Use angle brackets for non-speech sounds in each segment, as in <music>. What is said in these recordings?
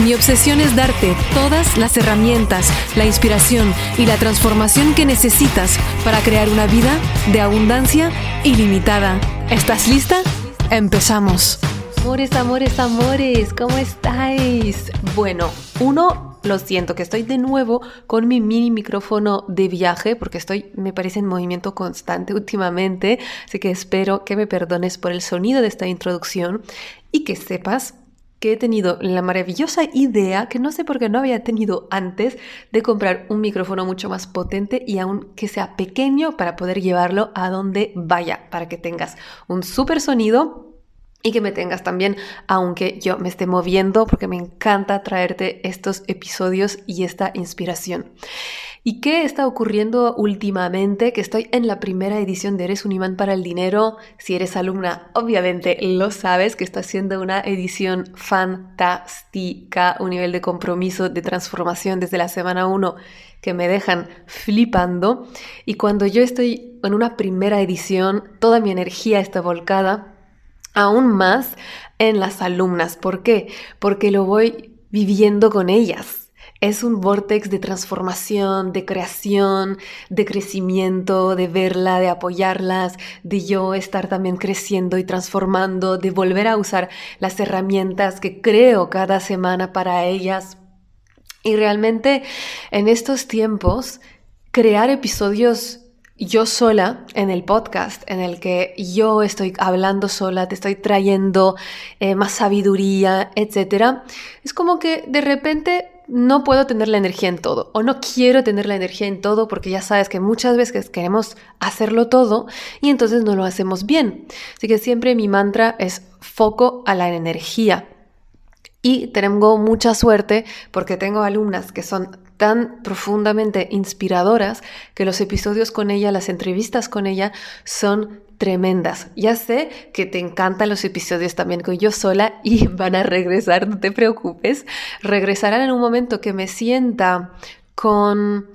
Mi obsesión es darte todas las herramientas, la inspiración y la transformación que necesitas para crear una vida de abundancia ilimitada. ¿Estás lista? Empezamos. Amores, amores, amores, ¿cómo estáis? Bueno, uno, lo siento que estoy de nuevo con mi mini micrófono de viaje porque estoy, me parece, en movimiento constante <laughs> últimamente, así que espero que me perdones por el sonido de esta introducción y que sepas que he tenido la maravillosa idea, que no sé por qué no había tenido antes, de comprar un micrófono mucho más potente y aún que sea pequeño para poder llevarlo a donde vaya, para que tengas un súper sonido y que me tengas también, aunque yo me esté moviendo, porque me encanta traerte estos episodios y esta inspiración. ¿Y qué está ocurriendo últimamente? Que estoy en la primera edición de Eres un imán para el dinero. Si eres alumna, obviamente lo sabes, que está haciendo una edición fantástica, un nivel de compromiso, de transformación desde la semana 1 que me dejan flipando. Y cuando yo estoy en una primera edición, toda mi energía está volcada aún más en las alumnas. ¿Por qué? Porque lo voy viviendo con ellas es un vortex de transformación, de creación, de crecimiento, de verla, de apoyarlas, de yo estar también creciendo y transformando, de volver a usar las herramientas que creo cada semana para ellas. Y realmente en estos tiempos, crear episodios yo sola en el podcast, en el que yo estoy hablando sola, te estoy trayendo eh, más sabiduría, etc. Es como que de repente no puedo tener la energía en todo o no quiero tener la energía en todo porque ya sabes que muchas veces queremos hacerlo todo y entonces no lo hacemos bien. Así que siempre mi mantra es foco a la energía. Y tengo mucha suerte porque tengo alumnas que son tan profundamente inspiradoras que los episodios con ella, las entrevistas con ella son tremendas. Ya sé que te encantan los episodios también con yo sola y <laughs> van a regresar, no te preocupes. Regresarán en un momento que me sienta con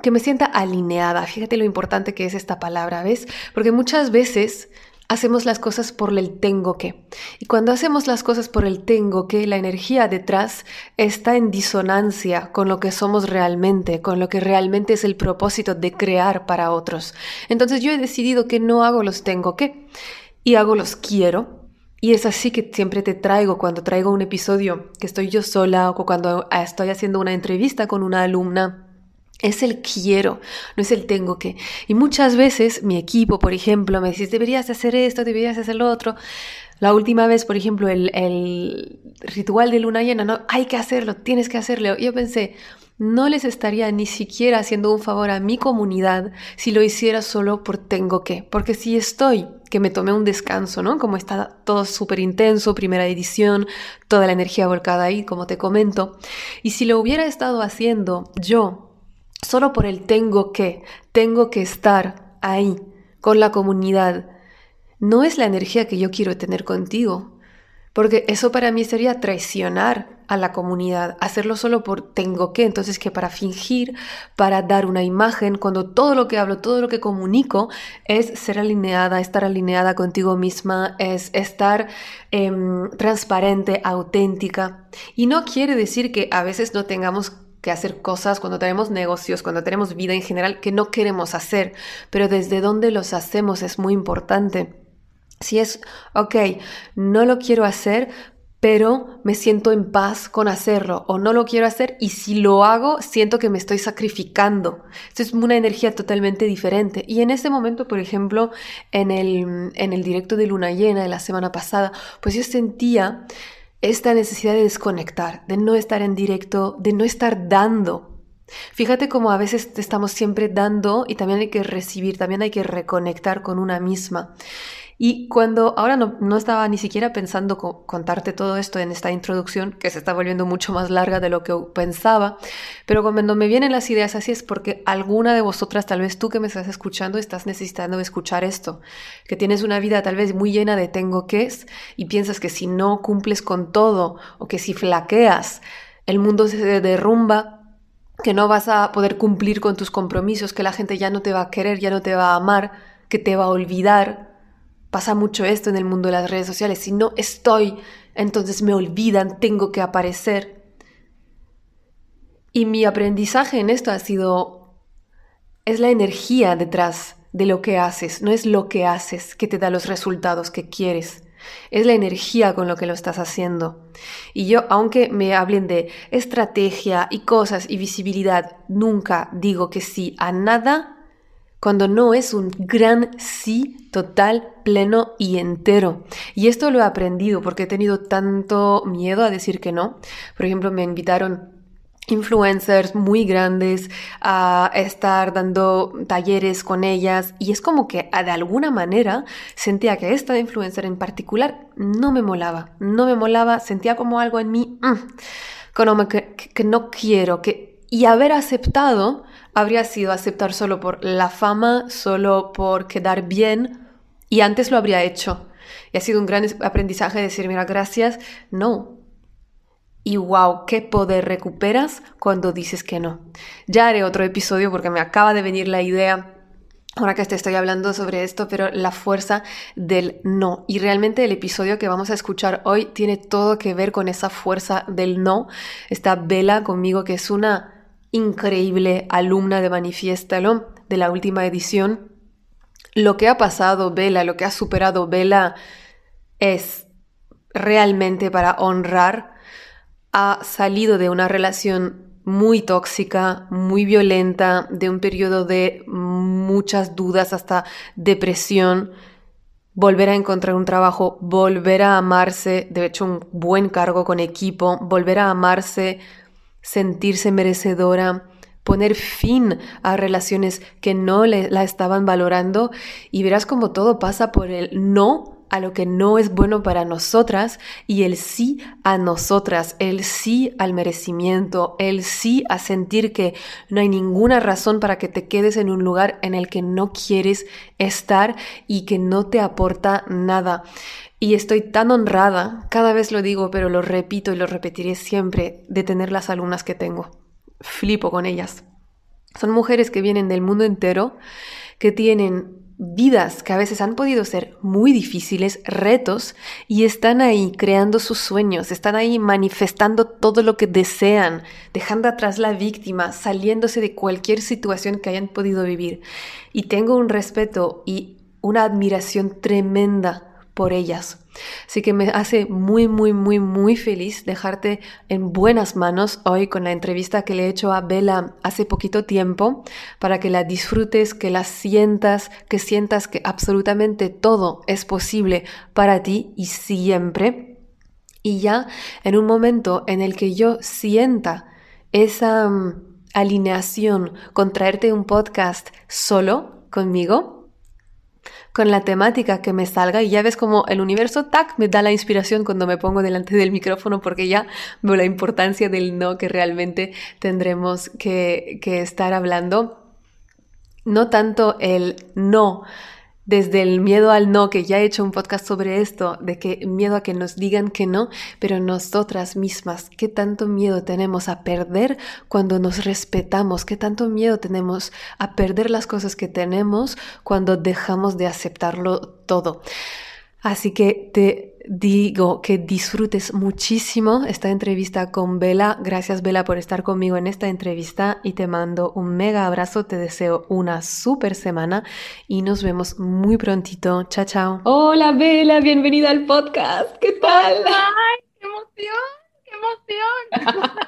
que me sienta alineada. Fíjate lo importante que es esta palabra, ¿ves? Porque muchas veces hacemos las cosas por el tengo que. Y cuando hacemos las cosas por el tengo que, la energía detrás está en disonancia con lo que somos realmente, con lo que realmente es el propósito de crear para otros. Entonces yo he decidido que no hago los tengo que y hago los quiero. Y es así que siempre te traigo cuando traigo un episodio que estoy yo sola o cuando estoy haciendo una entrevista con una alumna es el quiero, no es el tengo que. Y muchas veces mi equipo, por ejemplo, me dice, deberías hacer esto, deberías hacer lo otro. La última vez, por ejemplo, el, el ritual de luna llena, no, hay que hacerlo, tienes que hacerlo. Yo pensé, no les estaría ni siquiera haciendo un favor a mi comunidad si lo hiciera solo por tengo que. Porque si estoy, que me tomé un descanso, ¿no? Como está todo súper intenso, primera edición, toda la energía volcada ahí, como te comento. Y si lo hubiera estado haciendo yo solo por el tengo que, tengo que estar ahí con la comunidad, no es la energía que yo quiero tener contigo. Porque eso para mí sería traicionar a la comunidad, hacerlo solo por tengo que, entonces que para fingir, para dar una imagen, cuando todo lo que hablo, todo lo que comunico es ser alineada, estar alineada contigo misma, es estar em, transparente, auténtica. Y no quiere decir que a veces no tengamos que hacer cosas, cuando tenemos negocios, cuando tenemos vida en general que no queremos hacer, pero desde dónde los hacemos es muy importante. Si es, ok, no lo quiero hacer, pero me siento en paz con hacerlo, o no lo quiero hacer y si lo hago, siento que me estoy sacrificando. Esto es una energía totalmente diferente. Y en ese momento, por ejemplo, en el, en el directo de Luna Llena de la semana pasada, pues yo sentía esta necesidad de desconectar, de no estar en directo, de no estar dando. Fíjate cómo a veces estamos siempre dando y también hay que recibir, también hay que reconectar con una misma. Y cuando ahora no, no estaba ni siquiera pensando contarte todo esto en esta introducción, que se está volviendo mucho más larga de lo que pensaba, pero cuando me vienen las ideas así es porque alguna de vosotras, tal vez tú que me estás escuchando, estás necesitando escuchar esto, que tienes una vida tal vez muy llena de tengo que y piensas que si no cumples con todo o que si flaqueas, el mundo se derrumba que no vas a poder cumplir con tus compromisos, que la gente ya no te va a querer, ya no te va a amar, que te va a olvidar, Pasa mucho esto en el mundo de las redes sociales. Si no estoy, entonces me olvidan, tengo que aparecer. Y mi aprendizaje en esto ha sido, es la energía detrás de lo que haces, no es lo que haces que te da los resultados que quieres. Es la energía con lo que lo estás haciendo. Y yo, aunque me hablen de estrategia y cosas y visibilidad, nunca digo que sí a nada cuando no es un gran sí total, pleno y entero. Y esto lo he aprendido porque he tenido tanto miedo a decir que no. Por ejemplo, me invitaron influencers muy grandes a estar dando talleres con ellas y es como que de alguna manera sentía que esta influencer en particular no me molaba, no me molaba, sentía como algo en mí mm, que, que no quiero, que y haber aceptado habría sido aceptar solo por la fama, solo por quedar bien, y antes lo habría hecho. Y ha sido un gran aprendizaje decir, mira, gracias, no. Y wow, qué poder recuperas cuando dices que no. Ya haré otro episodio porque me acaba de venir la idea ahora que te estoy hablando sobre esto, pero la fuerza del no. Y realmente el episodio que vamos a escuchar hoy tiene todo que ver con esa fuerza del no. Está Vela conmigo, que es una increíble alumna de Manifiéstalo de la última edición. Lo que ha pasado Vela, lo que ha superado Vela es realmente para honrar. Ha salido de una relación muy tóxica, muy violenta, de un periodo de muchas dudas hasta depresión, volver a encontrar un trabajo, volver a amarse, de hecho un buen cargo con equipo, volver a amarse, sentirse merecedora, poner fin a relaciones que no la estaban valorando y verás como todo pasa por el no a lo que no es bueno para nosotras y el sí a nosotras, el sí al merecimiento, el sí a sentir que no hay ninguna razón para que te quedes en un lugar en el que no quieres estar y que no te aporta nada. Y estoy tan honrada, cada vez lo digo, pero lo repito y lo repetiré siempre, de tener las alumnas que tengo. Flipo con ellas. Son mujeres que vienen del mundo entero, que tienen vidas que a veces han podido ser muy difíciles, retos, y están ahí creando sus sueños, están ahí manifestando todo lo que desean, dejando atrás la víctima, saliéndose de cualquier situación que hayan podido vivir. Y tengo un respeto y una admiración tremenda por ellas. Así que me hace muy, muy, muy, muy feliz dejarte en buenas manos hoy con la entrevista que le he hecho a Bella hace poquito tiempo para que la disfrutes, que la sientas, que sientas que absolutamente todo es posible para ti y siempre. Y ya en un momento en el que yo sienta esa mm, alineación con traerte un podcast solo conmigo, con la temática que me salga y ya ves como el universo tac me da la inspiración cuando me pongo delante del micrófono porque ya veo la importancia del no que realmente tendremos que, que estar hablando. No tanto el no desde el miedo al no, que ya he hecho un podcast sobre esto, de que miedo a que nos digan que no, pero nosotras mismas, qué tanto miedo tenemos a perder cuando nos respetamos, qué tanto miedo tenemos a perder las cosas que tenemos cuando dejamos de aceptarlo todo. Así que te digo que disfrutes muchísimo esta entrevista con Vela. Gracias Vela por estar conmigo en esta entrevista y te mando un mega abrazo. Te deseo una super semana y nos vemos muy prontito. Chao, chao. Hola Vela, bienvenida al podcast. ¿Qué tal? ¡Ay, qué emoción! ¡Qué emoción!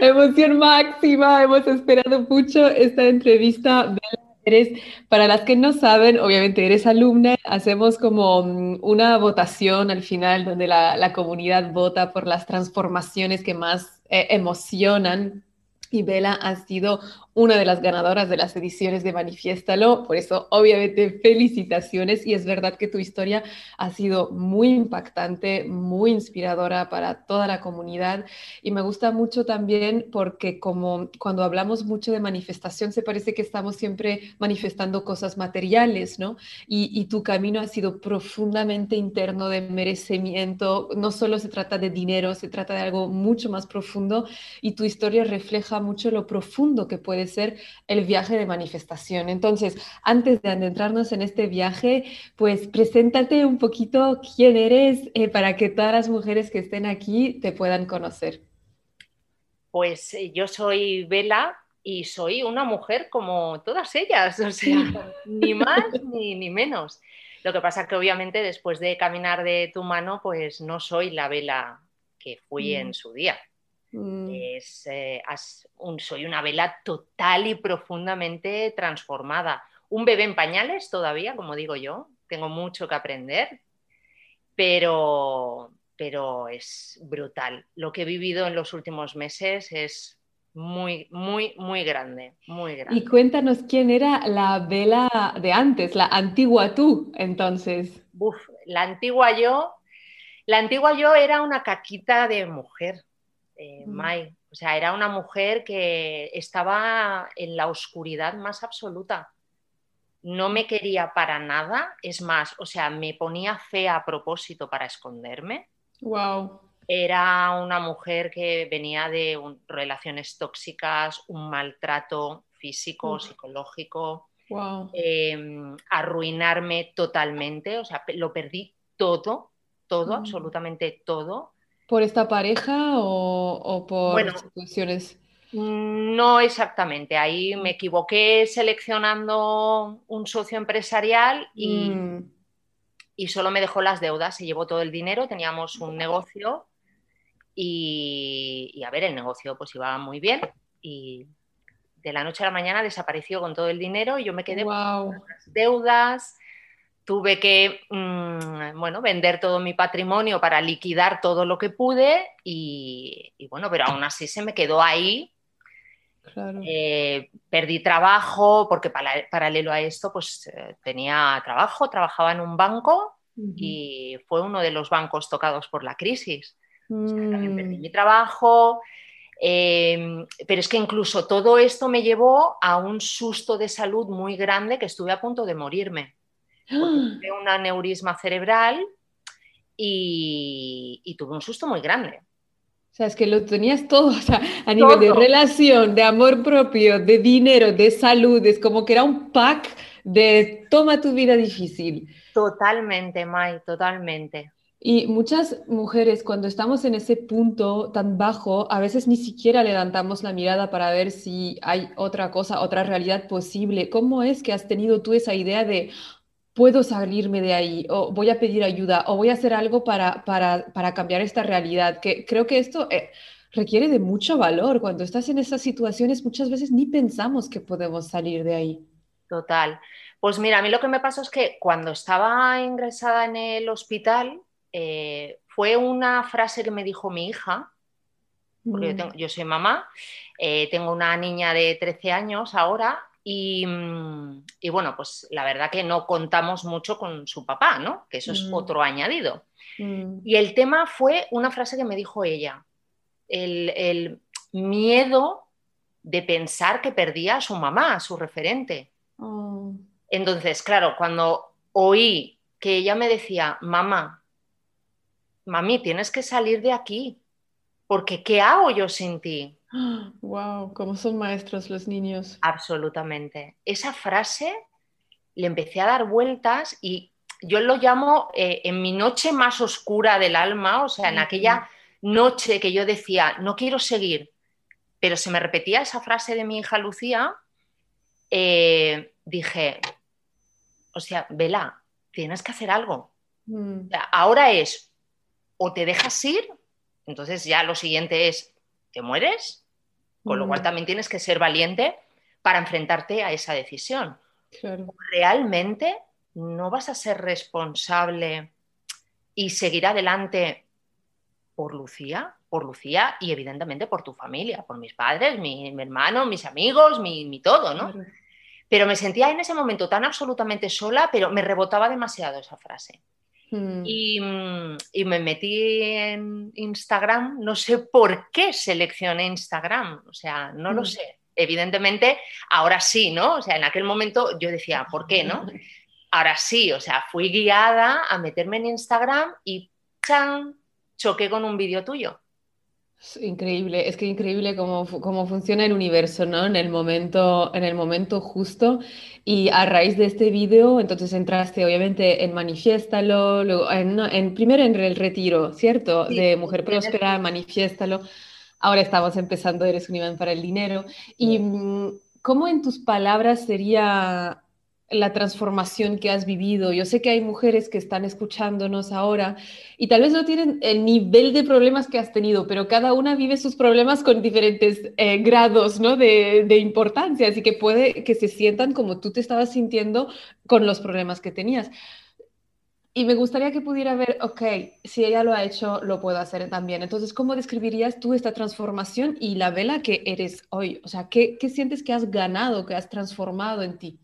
<laughs> emoción máxima. Hemos esperado mucho esta entrevista. Vela Eres, para las que no saben, obviamente eres alumna, hacemos como mm, una votación al final donde la, comunidad vota por las transformaciones que más eh, emocionan. Y Bella ha sido una de las ganadoras de las ediciones de Manifiéstalo. Por eso, obviamente, felicitaciones. Y es verdad que tu historia ha sido muy impactante, muy inspiradora para toda la comunidad. Y me gusta mucho también porque como cuando hablamos mucho de manifestación, se parece que estamos siempre manifestando cosas materiales, ¿no? Y, y tu camino ha sido profundamente interno de merecimiento. No solo se trata de dinero, se trata de algo mucho más profundo. Y tu historia refleja mucho lo profundo que puede ser el viaje de manifestación. Entonces, antes de adentrarnos en este viaje, pues preséntate un poquito quién eres eh, para que todas las mujeres que estén aquí te puedan conocer. Pues eh, yo soy Vela y soy una mujer como todas ellas, <laughs> o sea, ni más ni, ni menos. Lo que pasa que obviamente después de caminar de tu mano, pues no soy la vela que fui en mm. su día. Mm. Es, eh, soy una vela total y profundamente transformada. Un bebé en pañales todavía, como digo yo, tengo mucho que aprender, pero, pero es brutal. Lo que he vivido en los últimos meses es muy, muy, muy grande, muy grande. Y cuéntanos quién era la vela de antes, la antigua tú, entonces. la antigua yo, la antigua yo era una caquita de mujer eh, Mai. O sea, era una mujer que estaba en la oscuridad más absoluta. No me quería para nada, es más, o sea, me ponía fea a propósito para esconderme. Wow. Era una mujer que venía de relaciones tóxicas, un maltrato físico, psicológico, em, arruinarme totalmente, o sea, lo perdí todo, todo, absolutamente todo. ¿Por esta pareja o, por bueno, situaciones? No exactamente. Ahí me equivoqué seleccionando un socio empresarial y, mm. y, solo me dejó las deudas, se llevó todo el dinero, teníamos un negocio y, a ver, el negocio pues iba muy bien y de la noche a la mañana desapareció con todo el dinero y yo me quedé con las deudas, tuve que mm, bueno, vender todo mi patrimonio para liquidar todo lo que pude y, bueno, pero aún así se me quedó ahí. Eh, perdí trabajo porque paralelo a esto pues eh, tenía trabajo, trabajaba en un banco y fue uno de los bancos tocados por la crisis. también perdí mm. mi trabajo, em, pero es que incluso todo esto me llevó a un susto de salud muy grande que estuve a punto de morirme tuve un aneurisma cerebral y, tuve un susto muy grande. O sea, es que lo tenías todo, o sea, a nivel de relación, de amor propio, de dinero, de salud, es como que era un pack de toma tu vida difícil. Totalmente, Mai, totalmente. Y muchas mujeres, cuando estamos en ese punto tan bajo, a veces ni siquiera levantamos la mirada para ver si hay otra cosa, otra realidad posible. ¿Cómo es que has tenido tú esa idea de, puedo salirme de ahí, o voy a pedir ayuda, o voy a hacer algo para, para, cambiar esta realidad, que creo que esto eh, requiere de mucho valor. Cuando estás en esas situaciones, muchas veces ni pensamos que podemos salir de ahí. Total. Pues mira, a mí lo que me pasó es que cuando estaba ingresada en el hospital, eh, fue una frase que me dijo mi hija, porque yo, mm. soy mamá, eh, tengo una niña de 13 años ahora Mm, y, bueno, pues la verdad que no contamos mucho con su papá, ¿no? Que eso es mm. otro añadido. Mm. Y el tema fue una frase que me dijo ella, el, miedo de pensar que perdía a su mamá, a su referente. Oh. Entonces, claro, cuando oí que ella me decía, mamá, mami, tienes que salir de aquí, porque ¿qué hago yo sin ti? Wow, cómo son maestros los niños. Absolutamente. Esa frase le empecé a dar vueltas y yo lo llamo eh, en mi noche más oscura del alma, o sea, en aquella noche que yo decía, no quiero seguir, pero se me repetía esa frase de mi hija Lucía, eh, dije, o sea, Vela, tienes que hacer algo. Mm. ahora es, o te dejas ir, entonces ya lo siguiente es, ¿te mueres? Con lo cual mm. también tienes que ser valiente para enfrentarte a esa decisión. Realmente no vas a ser responsable y seguir adelante por Lucía. por Lucía y evidentemente por tu familia, por mis padres, mi, hermano, mis amigos, mi, todo, ¿no? Pero me sentía en ese momento tan absolutamente sola, pero me rebotaba demasiado esa frase. Hmm. Y, y, me metí en Instagram, no sé por qué seleccioné Instagram, o sea, no lo hmm. sé. Evidentemente, ahora sí, ¿no? O sea, en aquel momento yo decía, ¿por qué, no? <laughs> Ahora sí, o sea, fui guiada a meterme en Instagram y ¡chan! choqué con un vídeo tuyo. Increíble, es que increíble cómo, cómo, funciona el universo, ¿no? En el momento, en el momento justo. Y a raíz de este vídeo, entonces entraste obviamente en Manifiéstalo, luego en, primero en el retiro, ¿cierto? de Mujer Próspera, Manifiéstalo. Ahora estamos empezando Eres un imán para el dinero. ¿Y mm, cómo en tus palabras sería la transformación que has vivido. Yo sé que hay mujeres que están escuchándonos ahora y tal vez no tienen el nivel de problemas que has tenido, pero cada una vive sus problemas con diferentes eh, grados ¿no? de, de, importancia, así que puede que se sientan como tú te estabas sintiendo con los problemas que tenías. Y me gustaría que pudiera ver, ok, si ella lo ha hecho, lo puedo hacer también. Entonces, ¿cómo describirías tú esta transformación y la vela que eres hoy? O sea, ¿qué, qué sientes que has ganado, que has transformado en ti?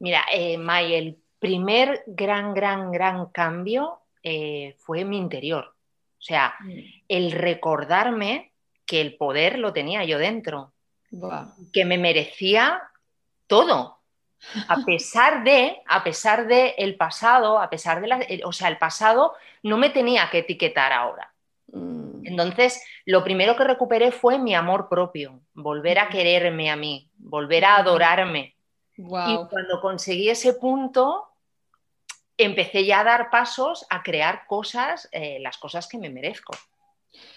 Mira, eh, May, el primer gran, gran, gran cambio eh, fue mi interior. O sea, mm. el recordarme que el poder lo tenía yo dentro, que me merecía todo, a <laughs> pesar de, a pesar de el pasado, a pesar de la, o sea, el pasado no me tenía que etiquetar ahora. Mm. Entonces, lo primero que recuperé fue mi amor propio, volver a quererme a mí, volver a adorarme, y cuando conseguí ese punto, empecé ya a dar pasos a crear cosas, eh, las cosas que me merezco.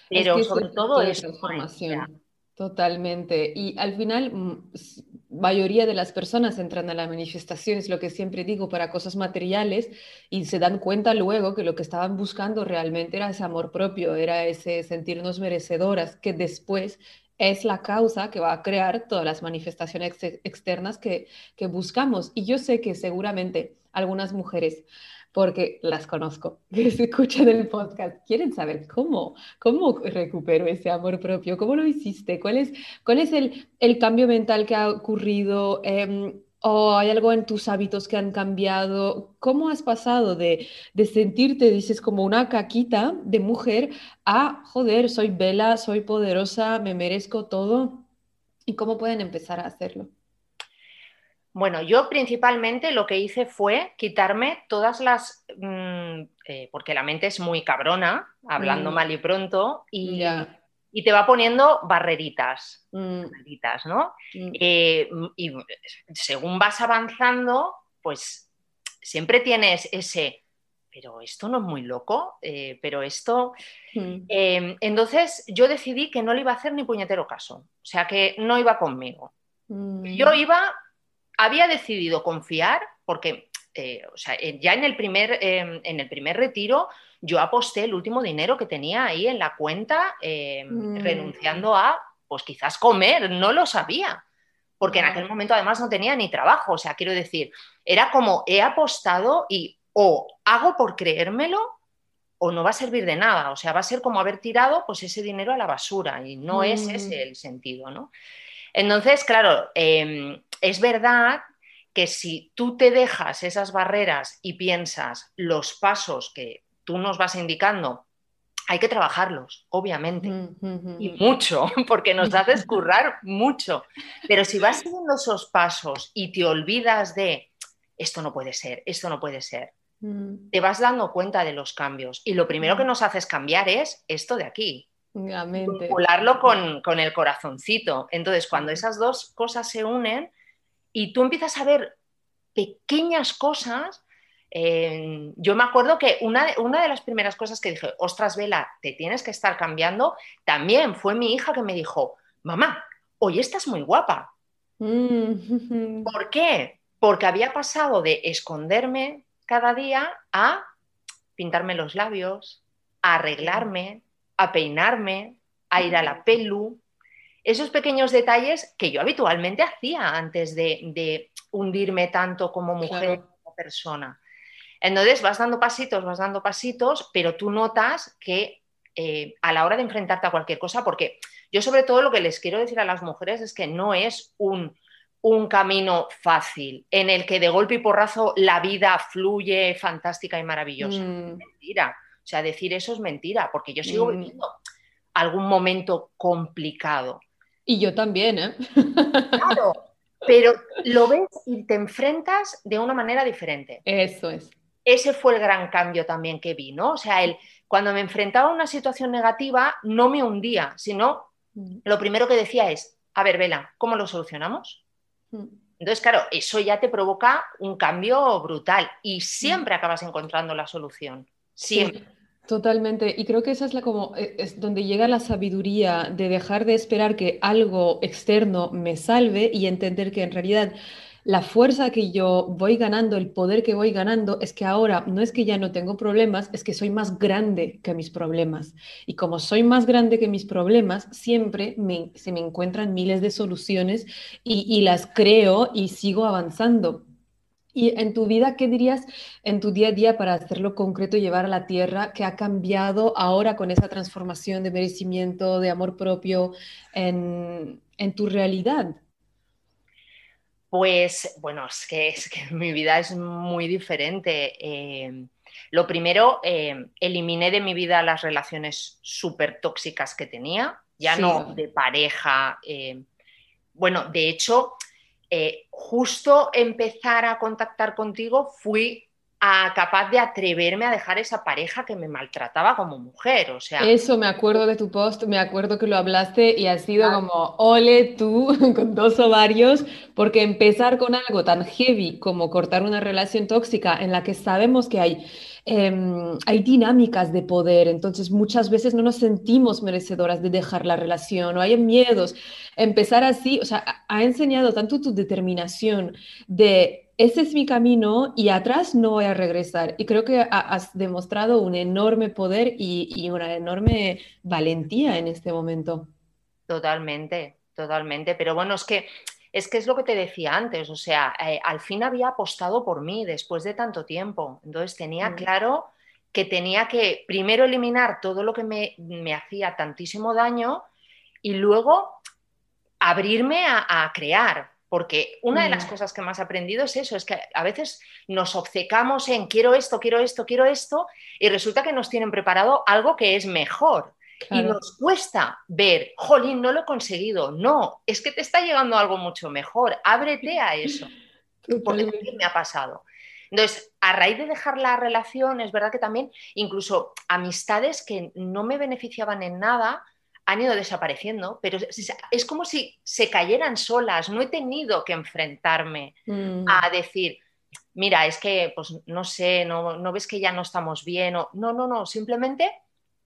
Pero sobre todo es transformación. Totalmente. Y al final, mm, mayoría de las personas entran a la manifestación, es lo que siempre digo, para cosas materiales y se dan cuenta luego que lo que estaban buscando realmente era ese amor propio, era ese sentirnos merecedoras, que después es la causa que va a crear todas las manifestaciones externas que, buscamos. Y yo sé que seguramente algunas mujeres porque las conozco, <laughs> que se escuchan el podcast, quieren saber cómo, cómo recupero ese amor propio, cómo lo hiciste, cuál es, cuál es el, el cambio mental que ha ocurrido, em, ¿O hay algo en tus hábitos que han cambiado? ¿Cómo has pasado de, sentirte, dices, como una caquita de mujer a, joder, soy vela, soy poderosa, me merezco todo? ¿Y cómo pueden empezar a hacerlo? Bueno, yo principalmente lo que hice fue quitarme todas las, mm, eh, porque la mente es muy cabrona, hablando mm. mal y pronto, y, y te va poniendo barreritas, mm. barreritas ¿no? Mm. Eh, y según vas avanzando, pues siempre tienes ese, pero esto no es muy loco, eh, pero esto... Mm. Em, entonces yo decidí que no le iba a hacer ni puñetero caso, o sea que no iba conmigo. Yo iba, había decidido confiar, porque eh, o sea, ya en el, primer, em, en el primer retiro yo aposté el último dinero que tenía ahí en la cuenta, em, mm. renunciando a, pues quizás comer, no lo sabía, porque en aquel momento además no tenía ni trabajo, o sea, quiero decir, era como he apostado y o hago por creérmelo o no va a servir de nada, o sea, va a ser como haber tirado pues ese dinero a la basura y no es ese mm. el sentido, ¿no? Entonces, claro, em, es verdad que si tú te dejas esas barreras y piensas los pasos que tú nos vas indicando, hay que trabajarlos, obviamente, y mucho, <laughs> porque nos haces currar mucho. Pero si vas siguiendo esos pasos y te olvidas de esto no puede ser, esto no puede ser, te vas dando cuenta de los cambios. Y lo primero que nos haces cambiar es esto de aquí. Vincularlo con, con el corazoncito. Entonces, cuando esas dos cosas se unen y tú empiezas a ver pequeñas cosas yo me acuerdo que una de, una de las primeras cosas que dije, ostras, Vela, te tienes que estar cambiando, también fue mi hija que me dijo, mamá, hoy estás muy guapa. Mm. ¿Por qué? Porque había pasado de esconderme cada día a pintarme los labios, a arreglarme, a peinarme, a ir a la pelu. Esos pequeños detalles que yo habitualmente hacía antes de, hundirme tanto como mujer, como persona. Entonces vas dando pasitos, vas dando pasitos, pero tú notas que eh, a la hora de enfrentarte a cualquier cosa, porque yo sobre todo lo que les quiero decir a las mujeres es que no es un, un camino fácil en el que de golpe y porrazo la vida fluye fantástica y maravillosa. Mm. Mentira. O sea, decir eso es mentira, porque yo sigo Mm. viviendo algún momento complicado. Y yo también, ¿eh? Claro, pero lo ves y te enfrentas de una manera diferente. Eso es. Ese fue el gran cambio también que vi, ¿no? O sea, el, cuando me enfrentaba a una situación negativa, no me hundía, sino Mm. lo primero que decía es, a ver, Vela, ¿cómo lo solucionamos? Mm. Entonces, claro, eso ya te provoca un cambio brutal y siempre acabas encontrando la solución. Siempre. Sí, totalmente. Y creo que esa es la como eh, es donde llega la sabiduría de dejar de esperar que algo externo me salve y entender que en realidad la fuerza que yo voy ganando, el poder que voy ganando, es que ahora no es que ya no tengo problemas, es que soy más grande que mis problemas. Y como soy más grande que mis problemas, siempre me- se me encuentran miles de soluciones y, las creo y sigo avanzando. Y en tu vida, ¿qué dirías en tu día a día para hacerlo concreto y llevar a la tierra? ¿Qué ha cambiado ahora con esa transformación de merecimiento, de amor propio en tu realidad? Pues bueno, es que, es que <laughs> mi vida es muy diferente. Eh, lo primero, eh, eliminé de mi vida las relaciones súper tóxicas que tenía, ya Sí. no de pareja. eh, bueno, de hecho, justo empezar a contactar contigo fui a- capaz de atreverme a dejar esa pareja que me maltrataba como mujer. O sea, Eso me acuerdo de tu post, me acuerdo que lo hablaste y ha sido Claro. como, ole tú <laughs> con dos ovarios, porque empezar con algo tan heavy como cortar una relación tóxica en la que sabemos que hay, em, hay dinámicas de poder, entonces muchas veces no nos sentimos merecedoras de dejar la relación o hay miedos. Empezar así, o sea, ha enseñado tanto tu determinación de ese es mi camino y atrás no voy a regresar. Y creo que ha- has demostrado un enorme poder y, y una enorme valentía en este momento. Totalmente, totalmente. Pero bueno, es que es que es lo que te decía antes. O sea, eh, al fin había apostado por mí después de tanto tiempo. Entonces tenía Mm. claro que tenía que primero eliminar todo lo que me, me hacía tantísimo daño y luego abrirme a, a crear. Porque una de las Mm. cosas que más he aprendido es eso, es que a veces nos obcecamos en quiero esto, quiero esto, quiero esto, y resulta que nos tienen preparado algo que es mejor. Y nos cuesta ver, jolín, no lo he conseguido. No, es que te está llegando algo mucho mejor. Ábrete a eso, porque también me ha pasado. Entonces, a raíz de dejar la relación, es verdad que también incluso amistades que no me beneficiaban en nada han ido desapareciendo, pero es- como si se cayeran solas. No he tenido que enfrentarme Mm, a decir, mira, es que, pues no sé, no, no ves que ya no estamos bien, o no, no, no, simplemente,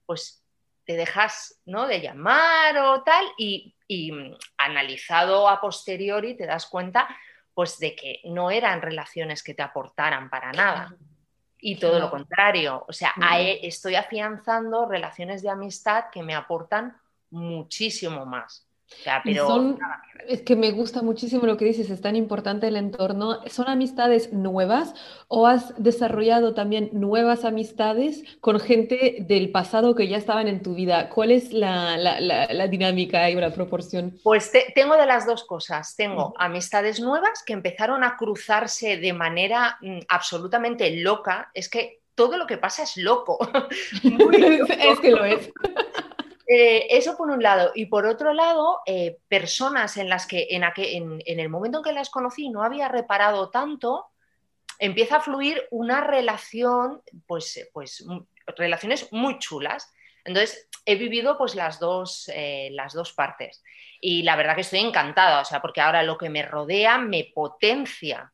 pues te dejas, ¿no? De llamar o tal, y, y, mm, analizado a posteriori te das cuenta, pues de que no eran relaciones que te aportaran para nada. Y todo lo contrario, o sea, Mm. ahí estoy afianzando relaciones de amistad que me aportan muchísimo más. O sea, Y pero son, es que me gusta muchísimo lo que dices, es tan importante el entorno. ¿Son amistades nuevas o has desarrollado también nuevas amistades con gente del pasado que ya estaban en tu vida? ¿Cuál es la, la- la- la dinámica y la proporción? Pues te- tengo de las dos cosas. Tengo amistades nuevas que empezaron a cruzarse de manera mm, absolutamente loca. Es que todo lo que pasa es loco. <laughs> Muy <laughs> loco. Es que lo es. Eh, eso por un lado. Y por otro lado, eh, personas en las que en, aquel- en- en el momento en que las conocí no había reparado tanto, empieza a fluir una relación, pues, eh, pues relaciones muy chulas. Entonces, he vivido pues las dos, eh, las dos partes. Y la verdad que estoy encantada, o sea, porque ahora lo que me rodea me potencia.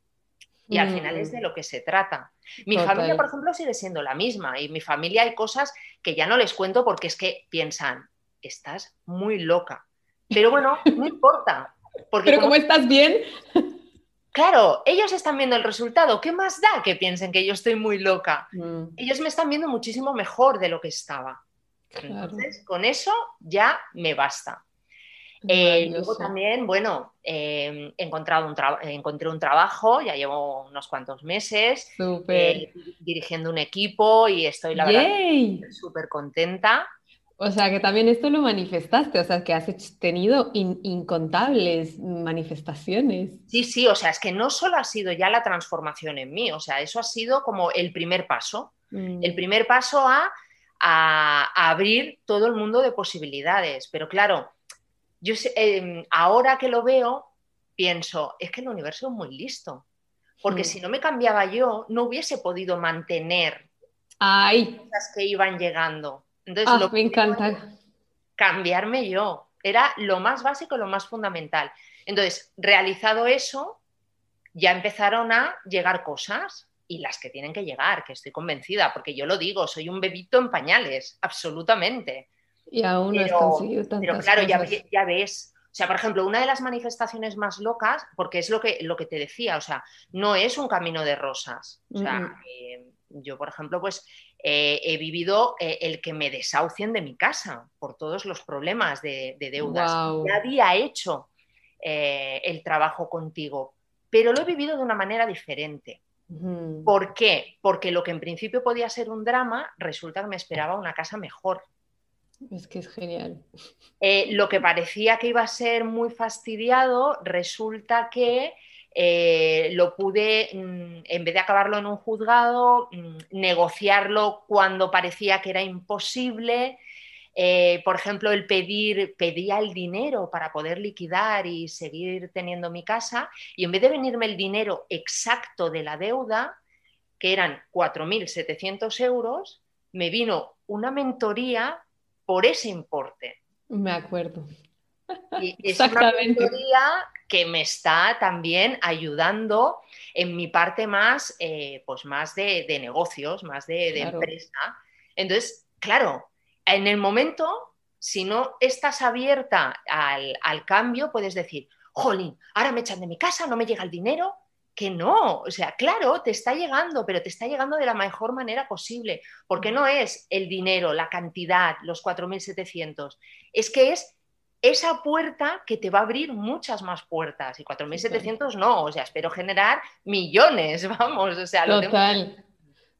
Y al final es de lo que se trata. Mi Total. familia, por ejemplo, sigue siendo la misma. Y mi familia hay cosas que ya no les cuento porque es que piensan, estás muy loca. Pero bueno, <laughs> no importa. Porque Pero como- como estás bien, claro, ellos están viendo el resultado. ¿Qué más da que piensen que yo estoy muy loca? Mm, Ellos me están viendo muchísimo mejor de lo que estaba. claro, Entonces, con eso ya me basta. Eh, luego también, bueno, eh, he encontrado un encontré un trabajo, ya llevo unos cuantos meses eh, dirigiendo un equipo y estoy, la verdad, súper contenta. O sea, que también esto lo manifestaste, o sea, que has tenido incontables manifestaciones. Sí, sí, o sea, es que no solo ha sido ya la transformación en mí, o sea, eso ha sido como el primer paso, el mm. primer paso a, abrir todo el mundo de posibilidades. Pero claro, yo em, ahora que lo veo, pienso, es que el universo es muy listo, porque mm. si no me cambiaba yo, no hubiese podido mantener Ay. cosas que iban llegando. Entonces, ah, lo me encanta. Cambiarme yo. Era lo más básico, lo más fundamental. Entonces, realizado eso, ya empezaron a llegar cosas y las que tienen que llegar, que estoy convencida, porque yo lo digo, soy un bebito en pañales, absolutamente. Y aún no has conseguido tantas Pero claro, Ya, ya, ves. O sea, por ejemplo, una de las manifestaciones más locas, porque es lo que, lo que te decía, o sea, no es un camino de rosas. O sea, eh, yo, por ejemplo, pues eh, he vivido eh, el que me desahucien de mi casa por todos los problemas de, deudas. Ya había hecho el trabajo contigo, pero lo he vivido de una manera diferente. ¿Por qué? Porque lo que en principio podía ser un drama, resulta que me esperaba una casa mejor. Es que es genial. lo que parecía que iba a ser muy fastidiado, resulta que eh, lo pude, mm, en vez de acabarlo en un juzgado, mm, negociarlo cuando parecía que era imposible. Eh, por ejemplo, el pedir, pedía el dinero para poder liquidar y seguir teniendo mi casa, y en vez de venirme el dinero exacto de la deuda, que eran 4.700 euros, me vino una mentoría por ese importe. Me acuerdo. Y <laughs> es una mentoría que me está también ayudando en mi parte más, eh, pues más de, negocios, más de, empresa. Entonces, claro, en el momento, si no estás abierta al, cambio, puedes decir, jolín, ahora me echan de mi casa, no me llega el dinero, que no, o sea, claro, te está llegando, pero te está llegando de la mejor manera posible, porque no es el dinero, la cantidad, los 4.700, es que es esa puerta que te va a abrir muchas más puertas. Y 4.700 no, o sea, espero generar millones, <laughs> vamos, o sea, Total.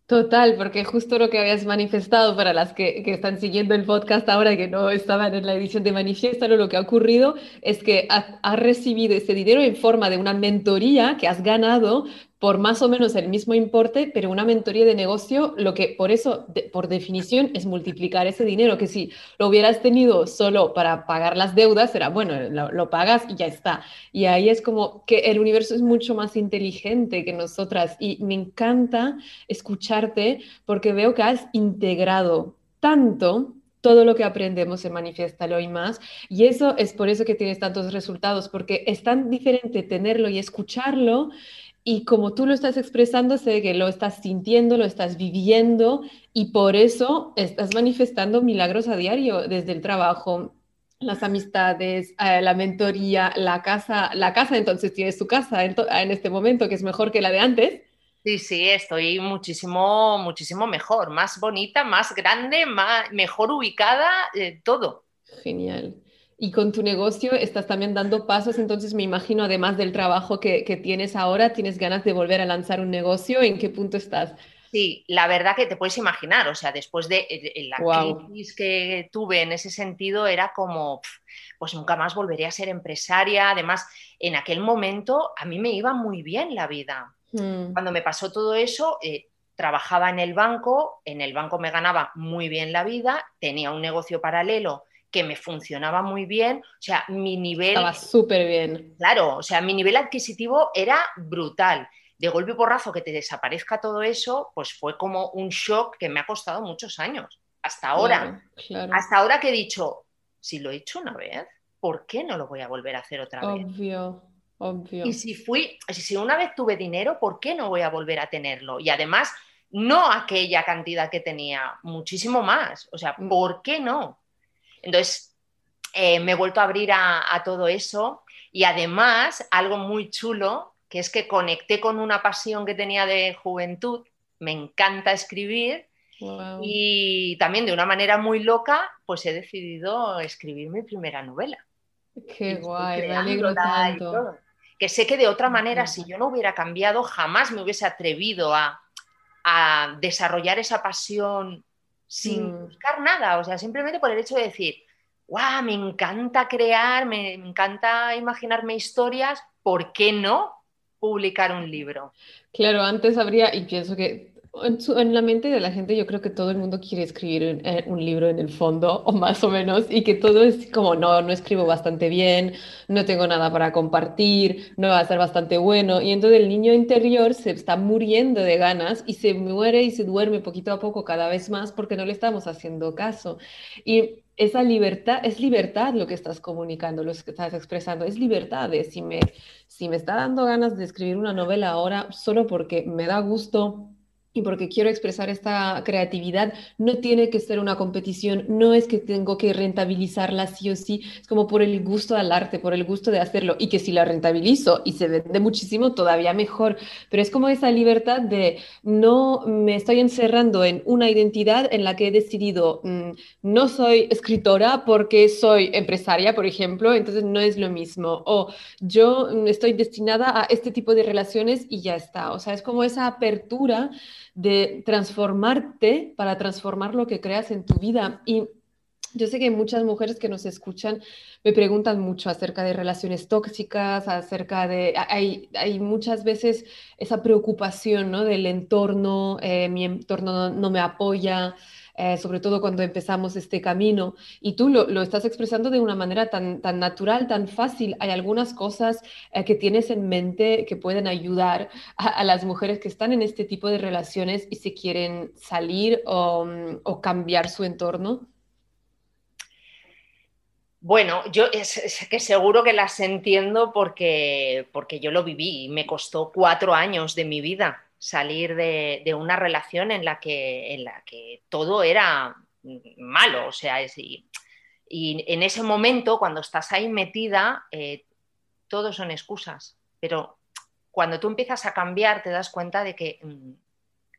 Total, porque justo lo que habías manifestado para las que, están siguiendo el podcast ahora que no estaban en la edición de Manifiéstalo, lo que ha ocurrido es que has recibido ese dinero en forma de una mentoría que has ganado por más o menos el mismo importe, pero una mentoría de negocio, lo que por eso, por definición, es multiplicar ese dinero, que si lo hubieras tenido solo para pagar las deudas, era bueno, lo, pagas y ya está. Y ahí es como que el universo es mucho más inteligente que nosotras y me encanta escucharte porque veo que has integrado tanto todo lo que aprendemos en Manifiéstalo y más. Y eso es por eso que tienes tantos resultados, porque es tan diferente tenerlo y escucharlo y como tú lo estás expresando, sé que lo estás sintiendo, lo estás viviendo y por eso estás manifestando milagros a diario desde el trabajo, las amistades, eh, la mentoría, la casa. La casa, entonces tienes tu casa en, este momento que es mejor que la de antes. Sí, sí, estoy muchísimo, muchísimo mejor, más bonita, más grande, más, mejor ubicada, eh, todo. Genial. Y con tu negocio estás también dando pasos, entonces me imagino, además del trabajo que, tienes ahora, ¿tienes ganas de volver a lanzar un negocio? ¿En qué punto estás? Sí, la verdad que te puedes imaginar, o sea, después de eh, la crisis que tuve en ese sentido, era como, pues nunca más volvería a ser empresaria. Además, en aquel momento a mí me iba muy bien la vida. Mm. Cuando me pasó todo eso, eh, trabajaba en el banco, en el banco me ganaba muy bien la vida, tenía un negocio paralelo que me funcionaba muy bien, o sea, mi nivel... Estaba súper bien. Claro, o sea, mi nivel adquisitivo era brutal. De golpe y porrazo que te desaparezca todo eso, pues fue como un shock que me ha costado muchos años. Hasta ahora. Hasta ahora que he dicho, si lo he hecho una vez, ¿por qué no lo voy a volver a hacer otra vez? Obvio, obvio. Y si fui, si una vez tuve dinero, ¿por qué no voy a volver a tenerlo? Y además, no aquella cantidad que tenía, muchísimo más. O sea, mm. ¿por qué no? Entonces, eh, me he vuelto a abrir a, todo eso y además algo muy chulo, que es que conecté con una pasión que tenía de juventud, me encanta escribir y también de una manera muy loca, pues he decidido escribir mi primera novela. Qué guay, me alegro tanto. Que sé que de otra manera, si yo no hubiera cambiado, jamás me hubiese atrevido a, a desarrollar esa pasión sin Mm. buscar nada, o sea, simplemente por el hecho de decir, ¡guau! Me encanta crear, me, me encanta imaginarme historias, ¿por qué no publicar un libro? Claro, antes habría, y pienso que en, la mente de la gente yo creo que todo el mundo quiere escribir un, eh, un libro en el fondo, <laughs> o más o menos, y que todo es como, no, no escribo bastante bien, no tengo nada para compartir, no va a ser bastante bueno, y entonces el niño interior se está muriendo de ganas y se muere y se duerme poquito a poco cada vez más porque no le estamos haciendo caso. Y esa libertad, es libertad lo que estás comunicando, lo que estás expresando, es libertad de si me si me está dando ganas de escribir una novela ahora solo porque me da gusto y porque quiero expresar esta creatividad, no tiene que ser una competición, no es que tengo que rentabilizarla sí o sí, es como por el gusto al arte, por el gusto de hacerlo y que si la rentabilizo y se vende muchísimo, todavía mejor, pero es como esa libertad de no me estoy encerrando en una identidad en la que he decidido, mm, no soy escritora porque soy empresaria, por ejemplo, entonces no es lo mismo, o yo mm, estoy destinada a este tipo de relaciones y ya está. O sea, es como esa apertura de transformarte para transformar lo que creas en tu vida. Y yo sé que muchas mujeres que nos escuchan me preguntan mucho acerca de relaciones tóxicas, acerca de... Hay, hay muchas veces esa preocupación, ¿no? del entorno, eh, mi entorno no, no me apoya. Eh, sobre todo cuando empezamos este camino. Y tú lo, lo, estás expresando de una manera tan, tan natural, tan fácil. Hay algunas cosas eh, que tienes en mente que pueden ayudar a, las mujeres que están en este tipo de relaciones y se quieren salir o, o cambiar su entorno. Bueno, yo que seguro que las entiendo porque, porque yo lo viví me costó cuatro años de mi vida salir de, de, una relación en la, que, en la que todo era malo. O sea, es, y, y, en ese momento, cuando estás ahí metida, eh, todo son excusas. Pero cuando tú empiezas a cambiar, te das cuenta de que mmm,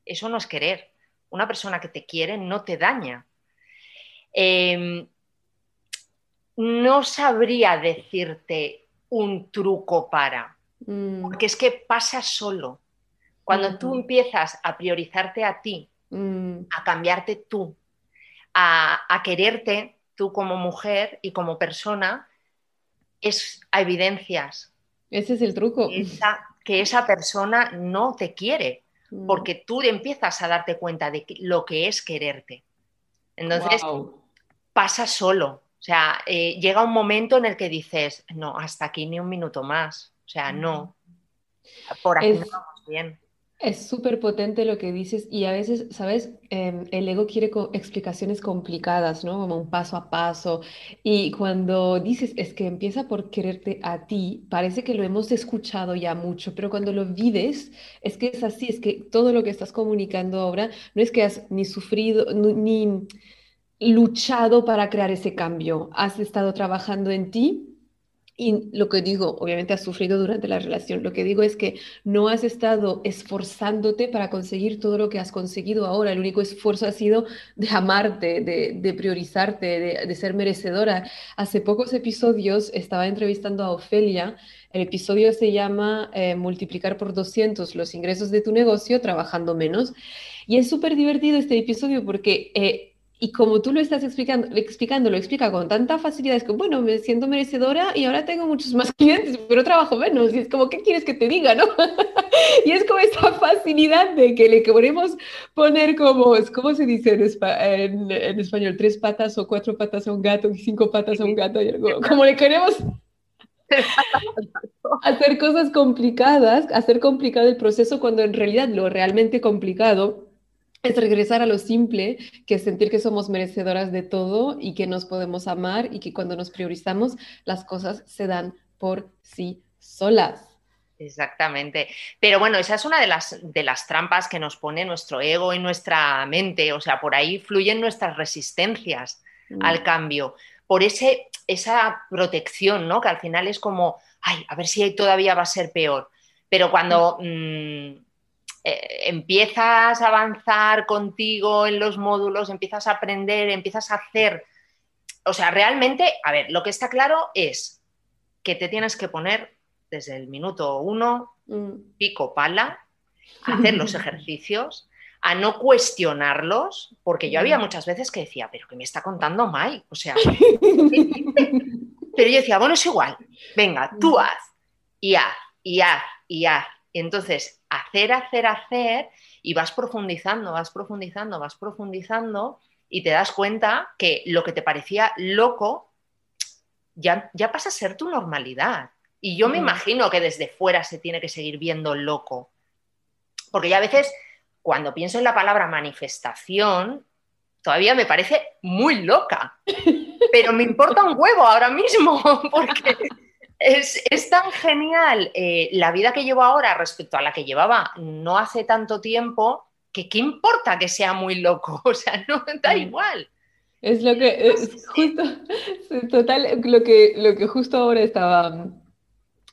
eso no es querer. Una persona que te quiere no te daña. Eh, no sabría decirte un truco para, mm. porque es que pasa solo. Cuando mm. tú empiezas a priorizarte a ti, mm. a cambiarte tú, a, a, quererte tú como mujer y como persona, es a evidencias. Ese es el truco. Que esa, que esa persona no te quiere, porque tú empiezas a darte cuenta de lo que es quererte. Entonces, wow. pasa solo. O sea, eh, llega un momento en el que dices, no, hasta aquí ni un minuto más. O sea, no. Por aquí es, no vamos bien. Es súper potente lo que dices y a veces, ¿sabes? Eh, el ego quiere explicaciones complicadas, ¿no? Como un paso a paso. Y cuando dices, es que empieza por quererte a ti, parece que lo hemos escuchado ya mucho, pero cuando lo vives, es que es así, es que todo lo que estás comunicando ahora no es que has ni sufrido, ni luchado para crear ese cambio, has estado trabajando en ti y lo que digo, obviamente has sufrido durante la relación, lo que digo es que no has estado esforzándote para conseguir todo lo que has conseguido ahora, el único esfuerzo ha sido de amarte, de, priorizarte, de, de, ser merecedora. Hace pocos episodios estaba entrevistando a Ofelia, el episodio se llama eh, Multiplicar por 200 los ingresos de tu negocio trabajando menos. Y es súper divertido este episodio porque... Eh, y como tú lo estás explicando, explicando, lo explica con tanta facilidad, es que, bueno, me siento merecedora y ahora tengo muchos más <laughs> clientes, pero trabajo menos. Y es como, ¿qué quieres que te diga, no? <laughs> y es como esta facilidad de que le queremos poner como, ¿cómo se dice en, en, en, español? Tres patas o cuatro patas a un gato y cinco patas a un gato. Y algo, como le queremos hacer cosas complicadas, hacer complicado el proceso cuando en realidad lo realmente complicado es regresar a lo simple, que es sentir que somos merecedoras de todo y que nos podemos amar y que cuando nos priorizamos las cosas se dan por sí solas. Exactamente. Pero bueno, esa es una de las, de las trampas que nos pone nuestro ego y nuestra mente. O sea, por ahí fluyen nuestras resistencias mm. al cambio. Por ese, esa protección, ¿no? Que al final es como, ay, a ver si todavía va a ser peor. Pero cuando... Mmm, eh, empiezas a avanzar contigo en los módulos, empiezas a aprender, empiezas a hacer. O sea, realmente, a ver, lo que está claro es que te tienes que poner desde el minuto uno, mm. pico pala, hacer los <laughs> ejercicios, a no cuestionarlos, porque yo había muchas veces que decía, pero ¿qué me está contando Mike? O sea, <laughs> pero yo decía, bueno, es igual, venga, tú haz, y haz, y haz, y haz. entonces, hacer, hacer, hacer, y vas profundizando, vas profundizando, vas profundizando, y te das cuenta que lo que te parecía loco ya, ya pasa a ser tu normalidad. Y yo me imagino que desde fuera se tiene que seguir viendo loco. Porque ya a veces, cuando pienso en la palabra manifestación, todavía me parece muy loca. <laughs> Pero me importa un huevo ahora mismo, <laughs> porque es, tan genial eh, la vida que llevo ahora respecto a la que llevaba no hace tanto tiempo, que qué importa que sea muy loco, <laughs> o sea, no da igual. Es lo que, es justo, <laughs> total, lo que, lo que justo ahora estaba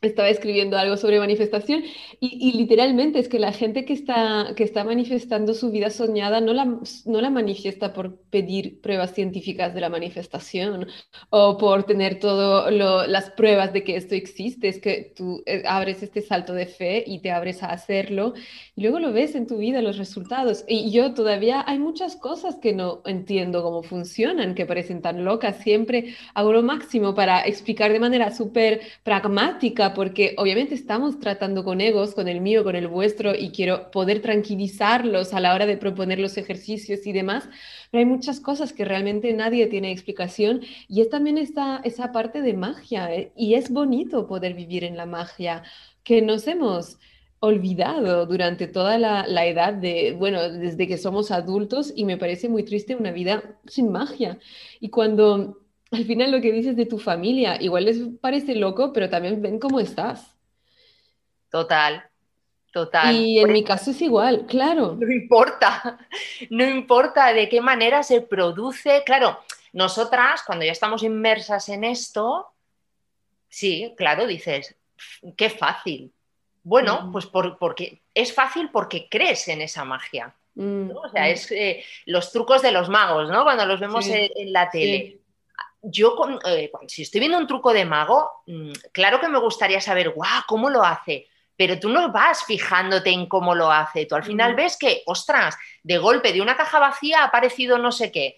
estaba escribiendo algo sobre manifestación y, literalmente es que la gente que está, que está manifestando su vida soñada no la, no la manifiesta por pedir pruebas científicas de la manifestación o por tener todas las pruebas de que esto existe, es que tú eh, abres este salto de fe y te abres a hacerlo y luego lo ves en tu vida, los resultados. Y yo todavía hay muchas cosas que no entiendo cómo funcionan, que parecen tan locas, siempre hago lo máximo para explicar de manera súper pragmática porque obviamente estamos tratando con egos, con el mío, con el vuestro, y quiero poder tranquilizarlos a la hora de proponer los ejercicios y demás, pero hay muchas cosas que realmente nadie tiene explicación y es también esta, esa parte de magia, ¿eh? y es bonito poder vivir en la magia, que nos hemos olvidado durante toda la, la, edad de, bueno, desde que somos adultos y me parece muy triste una vida sin magia. Y cuando al final lo que dices de tu familia, igual les parece loco, pero también ven cómo estás. Total, total. Y en mi caso es igual, claro. <laughs> No importa, no importa de qué manera se produce. Claro, nosotras cuando ya estamos inmersas en esto, sí, claro, dices, qué fácil. Bueno, pues porque es fácil porque crees en esa magia. Mm, o sea, mm. es eh, los trucos de los magos, ¿no? Cuando los vemos en, la tele yo, eh, si estoy viendo un truco de mago, mm, claro que me gustaría saber, guau, ¿cómo lo hace? Pero tú no vas fijándote en cómo lo hace. Tú al final ves que, ostras, de golpe de una caja vacía ha aparecido no sé qué.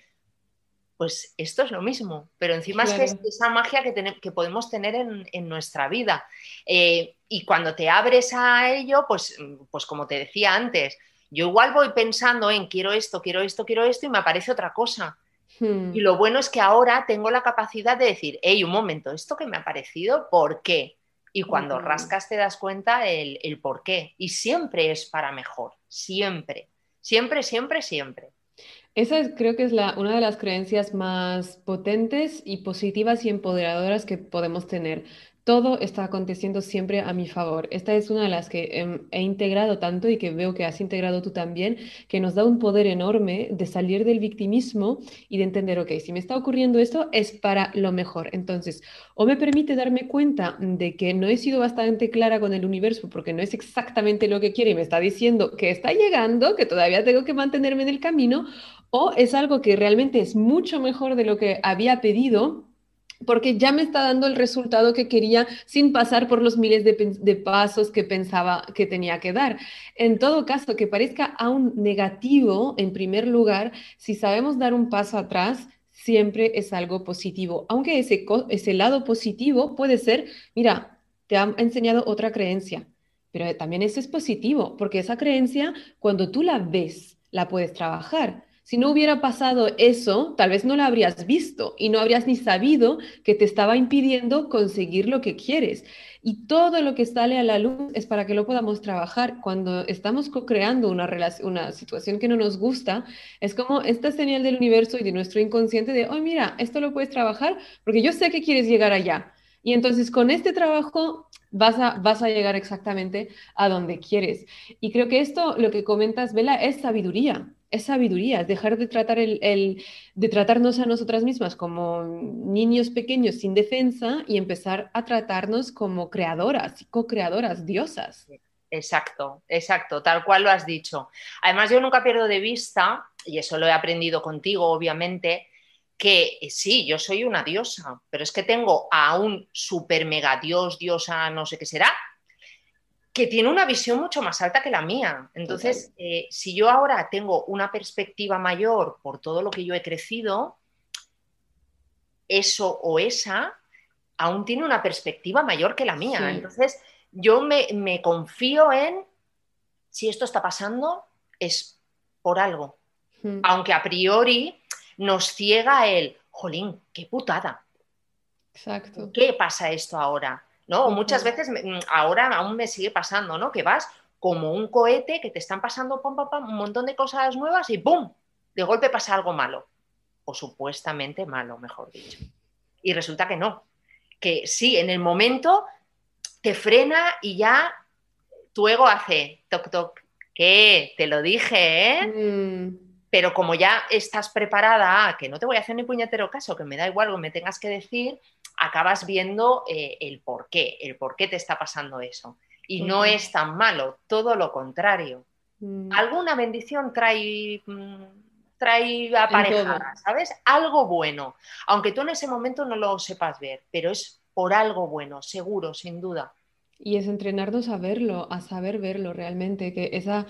Pues esto es lo mismo, pero encima es que es esa magia que, que podemos tener en, nuestra vida. Eh, y cuando te abres a ello, pues, pues como te decía antes, yo igual voy pensando en quiero esto, quiero esto, quiero esto y me aparece otra cosa. Hmm. Y lo bueno es que ahora tengo la capacidad de decir, hey, un momento, esto que me ha parecido, ¿por qué? Y cuando rascas te das cuenta el, el por qué. Y siempre es para mejor, siempre, siempre, siempre, siempre. Esa creo que es la, una de las creencias más potentes y positivas y empoderadoras que podemos tener todo está aconteciendo siempre a mi favor. Esta es una de las que em, he, integrado tanto y que veo que has integrado tú también, que nos da un poder enorme de salir del victimismo y de entender, ok, si me está ocurriendo esto es para lo mejor. Entonces, o me permite darme cuenta de que no he sido bastante clara con el universo porque no es exactamente lo que quiere y me está diciendo que está llegando, que todavía tengo que mantenerme en el camino, o es algo que realmente es mucho mejor de lo que había pedido porque ya me está dando el resultado que quería sin pasar por los miles de, pasos que pensaba que tenía que dar. En todo caso, que parezca aún negativo, en primer lugar, si sabemos dar un paso atrás, siempre es algo positivo, aunque ese, ese lado positivo puede ser, mira, te ha enseñado otra creencia, pero también eso es positivo, porque esa creencia, cuando tú la ves, la puedes trabajar. Si no hubiera pasado eso, tal vez no lo habrías visto y no habrías ni sabido que te estaba impidiendo conseguir lo que quieres. Y todo lo que sale a la luz es para que lo podamos trabajar. Cuando estamos co-creando una, una situación que no nos gusta, es como esta señal del universo y de nuestro inconsciente de, oh, mira, esto lo puedes trabajar porque yo sé que quieres llegar allá. Y entonces con este trabajo vas a, vas a llegar exactamente a donde quieres. Y creo que esto, lo que comentas, Vela, es sabiduría es sabiduría, es dejar de, tratar el, de tratarnos a nosotras mismas como niños pequeños sin defensa y empezar a tratarnos como creadoras, co-creadoras, diosas. Exacto, exacto, tal cual lo has dicho. Además, yo nunca pierdo de vista, y eso lo he aprendido contigo, obviamente, que sí, yo soy una diosa, pero es que tengo a un super mega dios, diosa, no sé qué será, que tiene una visión mucho más alta que la mía. Entonces, eh, si yo ahora tengo una perspectiva mayor por todo lo que yo he crecido, eso o esa aún tiene una perspectiva mayor que la mía. Entonces, yo me, me confío en si esto está pasando, es por algo. Hmm. Aunque a priori nos ciega el, jolín, qué putada. Exacto. ¿Qué pasa esto ahora? ¿No? Muchas veces, mm, ahora aún me sigue pasando, ¿no? Que vas como un cohete que te están pasando un montón de cosas nuevas y ¡pum! De golpe pasa algo malo. O supuestamente malo, mejor dicho. Y resulta que no. Que sí, en el momento te frena y ya tu ego hace toc toc. Que te lo dije, ¿eh? Mm pero como ya estás preparada a que no te voy a hacer ni puñetero caso, que me da igual lo que me tengas que decir, acabas viendo eh, el por qué, el por qué te está pasando eso. Y no es tan malo, todo lo contrario. Mm. Alguna bendición trae, mm, trae aparejada, ¿sabes? Algo bueno, aunque tú en ese momento no lo sepas ver, pero es por algo bueno, seguro, sin duda. Y es entrenarnos a verlo, a saber verlo realmente, que esa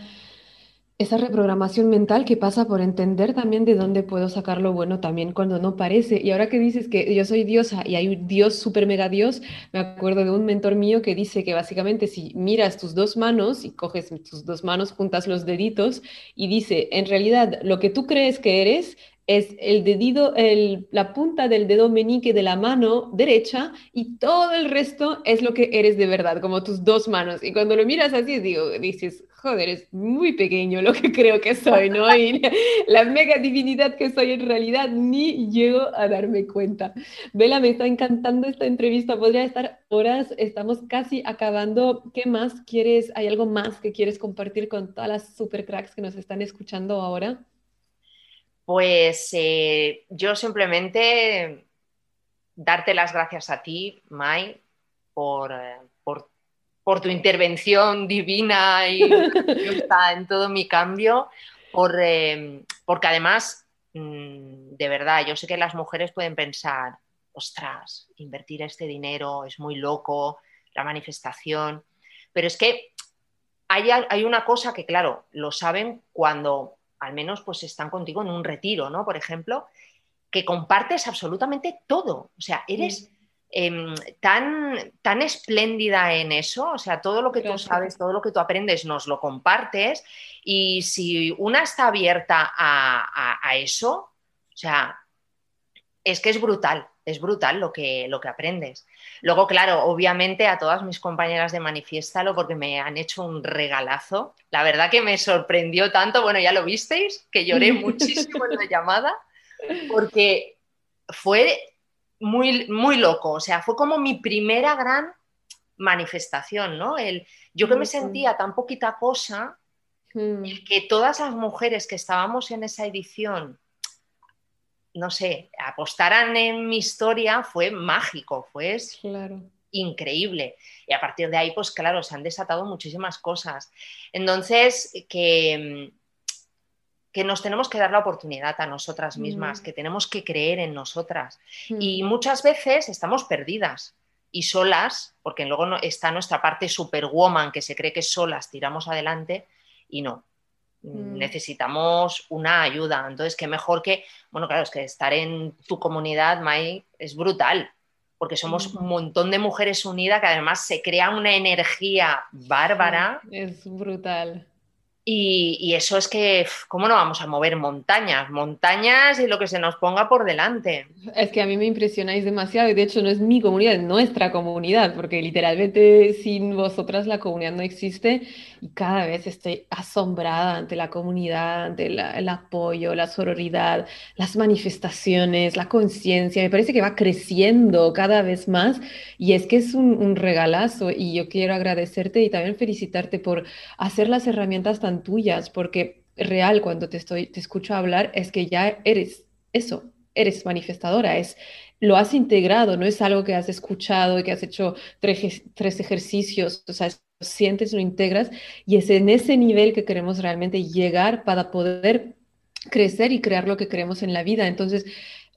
esa reprogramación mental que pasa por entender también de dónde puedo sacar lo bueno también cuando no parece. Y ahora que dices que yo soy diosa y hay un dios, super mega dios, me acuerdo de un mentor mío que dice que básicamente si miras tus dos manos y coges tus dos manos, juntas los deditos y dice, en realidad lo que tú crees que eres es el dedito, el, la punta del dedo meñique de la mano derecha y todo el resto es lo que eres de verdad, como tus dos manos. Y cuando lo miras así, digo, dices, joder, es muy pequeño lo que creo que soy, ¿no? Y <laughs> la mega divinidad que soy en realidad ni llego a darme cuenta. Vela, me está encantando esta entrevista, podría estar horas, estamos casi acabando. ¿Qué más quieres? ¿Hay algo más que quieres compartir con todas las super cracks que nos están escuchando ahora? Pues eh, yo simplemente darte las gracias a ti, Mai, por, eh, por, tu intervención divina y en todo mi cambio, por, eh, porque además, mm, de verdad, yo sé que las mujeres pueden pensar, ostras, invertir este dinero es muy loco, la manifestación, pero es que hay, hay una cosa que, claro, lo saben cuando al menos pues están contigo en un retiro, ¿no? Por ejemplo, que compartes absolutamente todo. O sea, eres em, tan, tan espléndida en eso, o sea, todo lo que tú sabes, todo lo que tú aprendes, nos lo compartes. Y si una está abierta a eso, o sea, es que es brutal es brutal lo que, lo que aprendes. Luego, claro, obviamente a todas mis compañeras de Manifiéstalo porque me han hecho un regalazo. La verdad que me sorprendió tanto, bueno, ya lo visteis, que lloré <laughs> muchísimo en la llamada, porque fue muy, muy loco, o sea, fue como mi primera gran manifestación, ¿no? El, yo que me sentía tan poquita cosa, hmm. que todas las mujeres que estábamos en esa edición no sé, apostaran en mi historia fue mágico, fue increíble. Y a partir de ahí, pues claro, se han desatado muchísimas cosas. Entonces, que, que nos tenemos que dar la oportunidad a nosotras mismas, mm. que tenemos que creer en nosotras. Mm. Y muchas veces estamos perdidas y solas, porque luego está nuestra parte superwoman que se cree que solas tiramos adelante y no. Mm. necesitamos una ayuda. Entonces, qué mejor que, bueno, claro, es que estar en tu comunidad, Mai, es brutal, porque somos un montón de mujeres unidas que además se crea una energía bárbara. Es brutal. Y, eso es que, ¿cómo no vamos a mover montañas? Montañas y lo que se nos ponga por delante. Es que a mí me impresionáis demasiado y de hecho no es mi comunidad, es nuestra comunidad, porque literalmente sin vosotras la comunidad no existe y cada vez estoy asombrada ante la comunidad, ante el apoyo, la sororidad, las manifestaciones, la conciencia. Me parece que va creciendo cada vez más y es que es un, un regalazo y yo quiero agradecerte y también felicitarte por hacer las herramientas tan tuyas, porque real cuando te, estoy, te escucho hablar es que ya eres eso, eres manifestadora, es lo has integrado, no es algo que has escuchado y que has hecho tres, tres ejercicios, o sea, sientes, lo integras y es en ese nivel que queremos realmente llegar para poder crecer y crear lo que queremos en la vida. Entonces,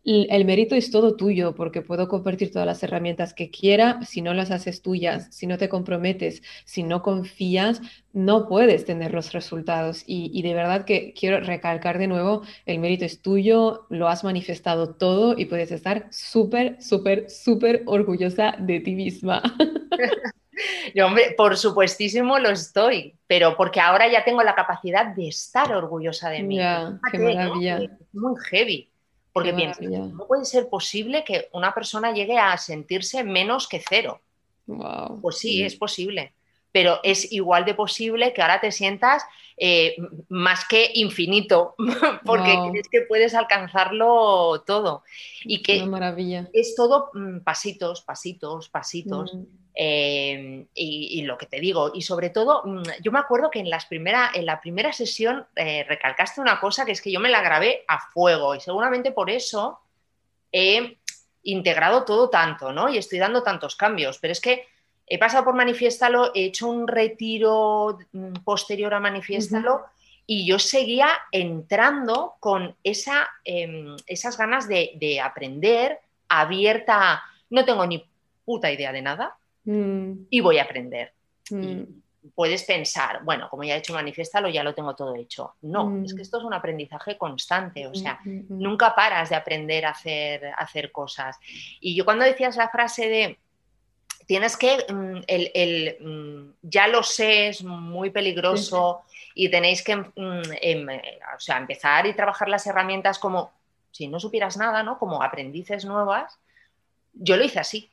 el mérito es todo tuyo porque puedo compartir todas las herramientas que quiera, si no las haces tuyas, si no te comprometes, si no confías, no puedes tener los resultados. Y, de verdad que quiero recalcar de nuevo, el mérito es tuyo, lo has manifestado todo y puedes estar súper, súper, súper orgullosa de ti misma. <laughs> Yo, hombre, por supuestísimo lo estoy, pero porque ahora ya tengo la capacidad de estar orgullosa de mí. qué maravilla. Es muy heavy. Porque pienso, no puede ser posible que una persona llegue a sentirse menos que cero. Pues sí, es posible. Pero es igual de posible que ahora te sientas eh, más que infinito, <laughs> porque crees que puedes alcanzarlo todo. Y que maravilla. es todo mm, pasitos, pasitos, pasitos. Mm. Em, y, lo que te digo, y sobre todo, mm, yo me acuerdo que en, las primera, en la primera sesión eh, recalcaste una cosa que es que yo me la grabé a fuego y seguramente por eso he integrado todo tanto, ¿no? Y estoy dando tantos cambios, pero es que he pasado por Manifiéstalo, he hecho un retiro mm, posterior a Manifiéstalo. Y yo seguía entrando con esa, em, esas ganas de, de aprender, abierta, no tengo ni puta idea de nada, Mm. y voy a aprender. Mm. puedes pensar, bueno, como ya he hecho manifiéstalo, ya lo tengo todo hecho. No, es que mm. esto es un aprendizaje constante, o sea, nunca paras de aprender a hacer, hacer cosas. Y yo cuando decías la frase de tienes que, el, ya lo sé, es muy peligroso y tenéis que em, o sea, empezar y trabajar las herramientas como si no supieras nada, ¿no? Como aprendices nuevas. Yo lo hice así.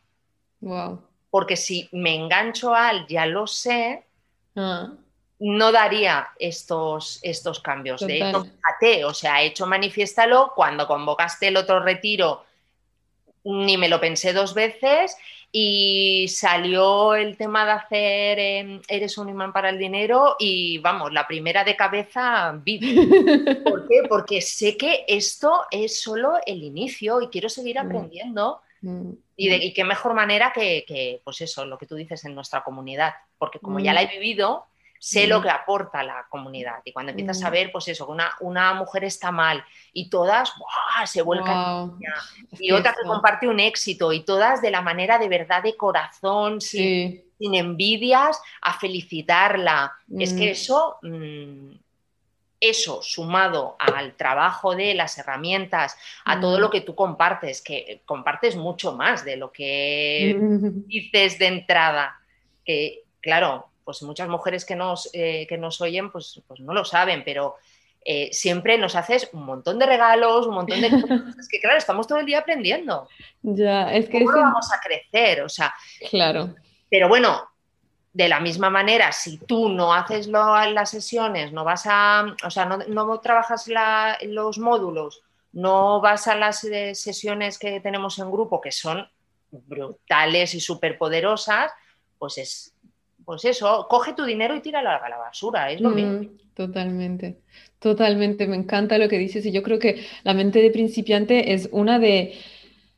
Wow porque si me engancho al ya lo sé, ah. no daría estos, estos cambios. De hecho, fíjate, o sea, he hecho manifiéstalo cuando convocaste el otro retiro, ni me lo pensé dos veces y salió el tema de hacer em, Eres un imán para el dinero y vamos, la primera de cabeza, <laughs> ¿Por qué? Porque sé que esto es solo el inicio y quiero seguir aprendiendo. Mm. Y, qué mejor manera que, pues eso, lo que tú dices en nuestra comunidad, porque como ya la he vivido, sé lo que aporta la comunidad. Y cuando empiezas a ver, pues eso, que una, una mujer está mal y todas se vuelcan y otra que comparte un éxito y todas de la manera de verdad, de corazón, sin, envidias, a felicitarla. Es que mm. eso mm, eso sumado al trabajo de las herramientas, a todo lo que tú compartes, que compartes mucho más de lo que <laughs> dices de entrada, que claro, pues muchas mujeres que nos, eh, que nos oyen pues, pues no lo saben, pero eh, siempre nos haces un montón de regalos, un montón de <laughs> cosas. Es que claro, estamos todo el día aprendiendo. Ya, es que... ¿Cómo vamos a crecer? O sea... Claro. Pero bueno, de la misma manera, si tú no haces las sesiones, no vas a, o sea, no, trabajas los módulos, no vas a las eh, sesiones que tenemos en grupo, que son brutales y súper poderosas, pues es, pues eso, coge tu dinero y tíralo a la basura, es lo mm, mismo. Totalmente, totalmente, me encanta lo que dices y yo creo que la mente de principiante es una de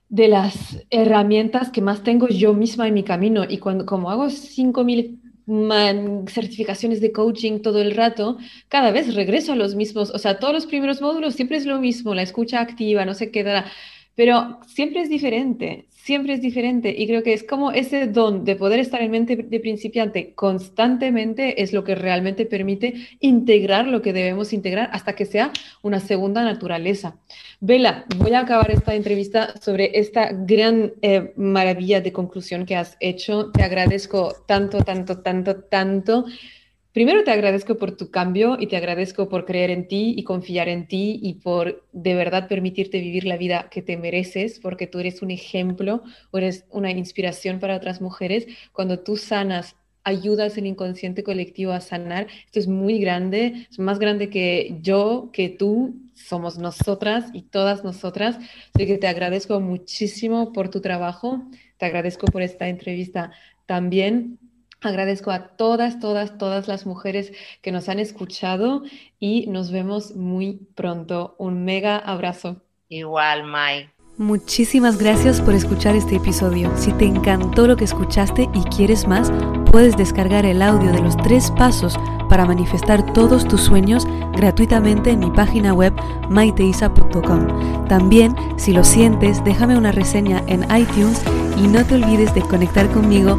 de las herramientas que más tengo yo misma en mi camino. Y cuando, como hago 5.000 certificaciones de coaching todo el rato, cada vez regreso a los mismos, o sea, todos los primeros módulos siempre es lo mismo, la escucha activa, no se queda, pero siempre es diferente, siempre es diferente y creo que es como ese don de poder estar en mente de principiante constantemente es lo que realmente permite integrar lo que debemos integrar hasta que sea una segunda naturaleza. Vela, voy a acabar esta entrevista sobre esta gran eh, maravilla de conclusión que has hecho. Te agradezco tanto, tanto, tanto, tanto. Primero te agradezco por tu cambio y te agradezco por creer en ti y confiar en ti y por de verdad permitirte vivir la vida que te mereces, porque tú eres un ejemplo eres una inspiración para otras mujeres. Cuando tú sanas, ayudas el inconsciente colectivo a sanar, esto es muy grande, es más grande que yo, que tú, somos nosotras y todas nosotras. Así que te agradezco muchísimo por tu trabajo, te agradezco por esta entrevista también. Agradezco a todas, todas, todas las mujeres que nos han escuchado y nos vemos muy pronto. Un mega abrazo. Igual, Mai. Muchísimas gracias por escuchar este episodio. Si te encantó lo que escuchaste y quieres más, puedes descargar el audio de los tres pasos para manifestar todos tus sueños gratuitamente en mi página web maiteisa.com. También, si lo sientes, déjame una reseña en iTunes y no te olvides de conectar conmigo